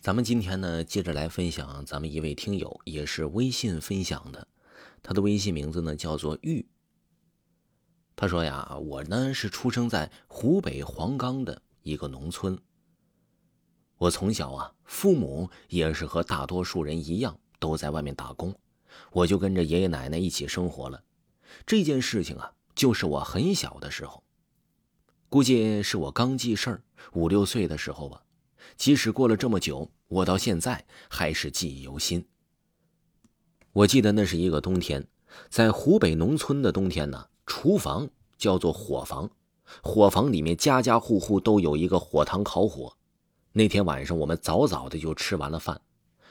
咱们今天呢，接着来分享咱们一位听友，也是微信分享的，他的微信名字呢叫做玉。他说呀，我呢是出生在湖北黄冈的一个农村。我从小啊，父母也是和大多数人一样，都在外面打工，我就跟着爷爷奶奶一起生活了。这件事情啊，就是我很小的时候，估计是我刚记事儿五六岁的时候吧。即使过了这么久，我到现在还是记忆犹新。我记得那是一个冬天，在湖北农村的冬天呢，厨房叫做火房，火房里面家家户户都有一个火塘烤火。那天晚上，我们早早的就吃完了饭，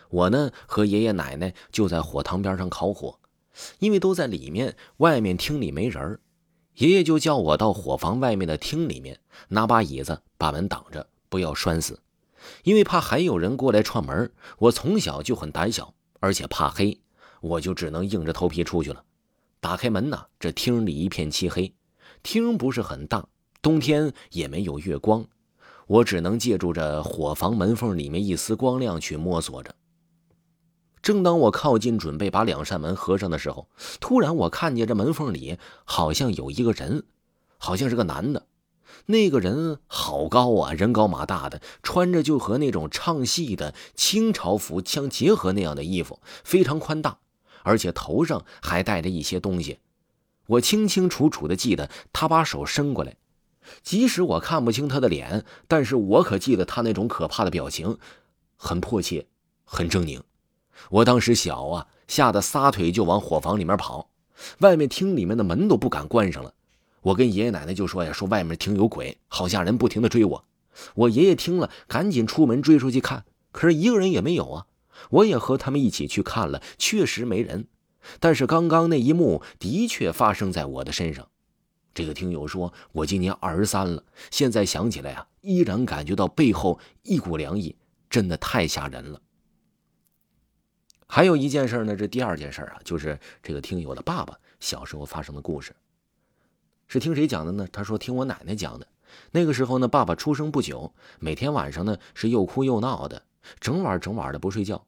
我呢和爷爷奶奶就在火塘边上烤火，因为都在里面，外面厅里没人爷爷就叫我到火房外面的厅里面拿把椅子把门挡着，不要拴死。因为怕还有人过来串门，我从小就很胆小，而且怕黑，我就只能硬着头皮出去了。打开门呢，这厅里一片漆黑，厅不是很大，冬天也没有月光，我只能借助着火房门缝里面一丝光亮去摸索着。正当我靠近准备把两扇门合上的时候，突然我看见这门缝里好像有一个人，好像是个男的。那个人好高啊，人高马大的，穿着就和那种唱戏的清朝服相结合那样的衣服，非常宽大，而且头上还戴着一些东西。我清清楚楚的记得他把手伸过来，即使我看不清他的脸，但是我可记得他那种可怕的表情，很迫切，很狰狞。我当时小啊，吓得撒腿就往火房里面跑，外面厅里面的门都不敢关上了。我跟爷爷奶奶就说呀，说外面厅有鬼，好吓人，不停的追我。我爷爷听了，赶紧出门追出去看，可是一个人也没有啊。我也和他们一起去看了，确实没人。但是刚刚那一幕的确发生在我的身上。这个听友说，我今年二十三了，现在想起来啊，依然感觉到背后一股凉意，真的太吓人了。还有一件事呢，这第二件事啊，就是这个听友的爸爸小时候发生的故事。是听谁讲的呢？他说听我奶奶讲的。那个时候呢，爸爸出生不久，每天晚上呢是又哭又闹的，整晚整晚的不睡觉。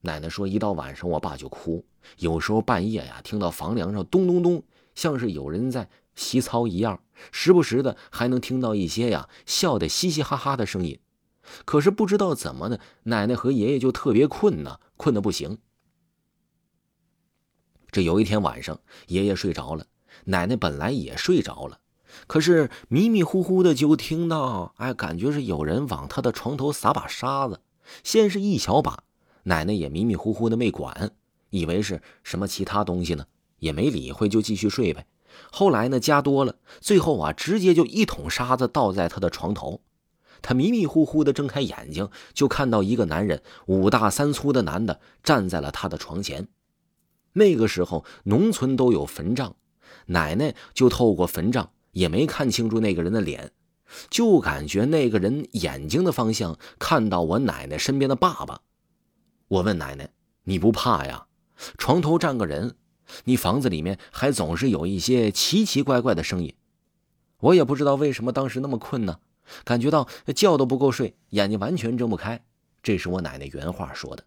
奶奶说，一到晚上我爸就哭，有时候半夜呀，听到房梁上咚咚咚，像是有人在洗操一样，时不时的还能听到一些呀笑得嘻嘻哈哈的声音。可是不知道怎么的，奶奶和爷爷就特别困呢，困得不行。这有一天晚上，爷爷睡着了。奶奶本来也睡着了，可是迷迷糊糊的就听到，哎，感觉是有人往她的床头撒把沙子。先是一小把，奶奶也迷迷糊糊的没管，以为是什么其他东西呢，也没理会，就继续睡呗。后来呢，加多了，最后啊，直接就一桶沙子倒在她的床头。她迷迷糊糊的睁开眼睛，就看到一个男人，五大三粗的男的站在了她的床前。那个时候，农村都有坟帐。奶奶就透过坟帐，也没看清楚那个人的脸，就感觉那个人眼睛的方向看到我奶奶身边的爸爸。我问奶奶：“你不怕呀？床头站个人，你房子里面还总是有一些奇奇怪怪的声音。”我也不知道为什么当时那么困呢，感觉到觉都不够睡，眼睛完全睁不开。这是我奶奶原话说的。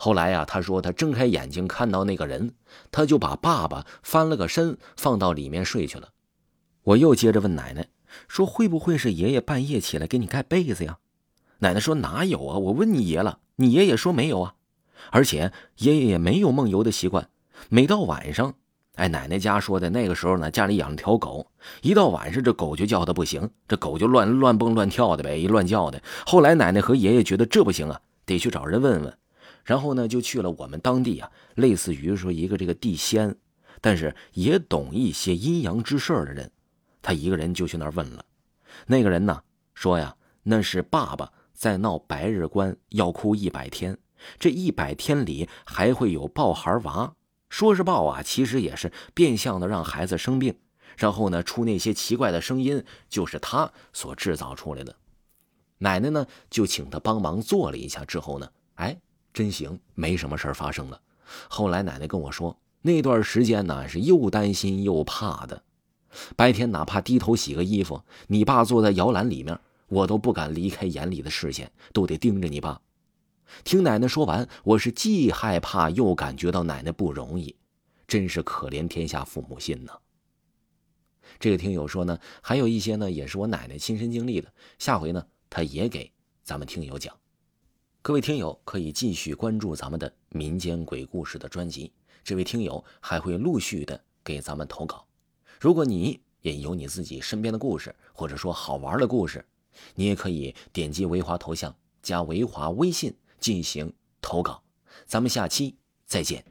后来呀，他说他睁开眼睛看到那个人，他就把爸爸翻了个身放到里面睡去了。我又接着问奶奶说：“会不会是爷爷半夜起来给你盖被子呀？”奶奶说：“哪有啊？我问你爷了，你爷爷说没有啊。而且爷爷也没有梦游的习惯。每到晚上，哎，奶奶家说的那个时候呢，家里养了条狗，一到晚上这狗就叫的不行，这狗就乱乱蹦乱跳的呗，一乱叫的。后来奶奶和爷爷觉得这不行啊，得去找人问问。”然后呢，就去了我们当地啊，类似于说一个这个地仙，但是也懂一些阴阳之事的人。他一个人就去那儿问了，那个人呢说呀，那是爸爸在闹白日关，要哭一百天，这一百天里还会有抱孩娃，说是抱啊，其实也是变相的让孩子生病，然后呢出那些奇怪的声音，就是他所制造出来的。奶奶呢就请他帮忙做了一下之后呢，哎。真行，没什么事儿发生了。后来奶奶跟我说，那段时间呢是又担心又怕的。白天哪怕低头洗个衣服，你爸坐在摇篮里面，我都不敢离开眼里的视线，都得盯着你爸。听奶奶说完，我是既害怕又感觉到奶奶不容易，真是可怜天下父母心呐。这个听友说呢，还有一些呢，也是我奶奶亲身经历的，下回呢，他也给咱们听友讲。各位听友可以继续关注咱们的民间鬼故事的专辑，这位听友还会陆续的给咱们投稿。如果你也有你自己身边的故事，或者说好玩的故事，你也可以点击维华头像，加维华微信进行投稿。咱们下期再见。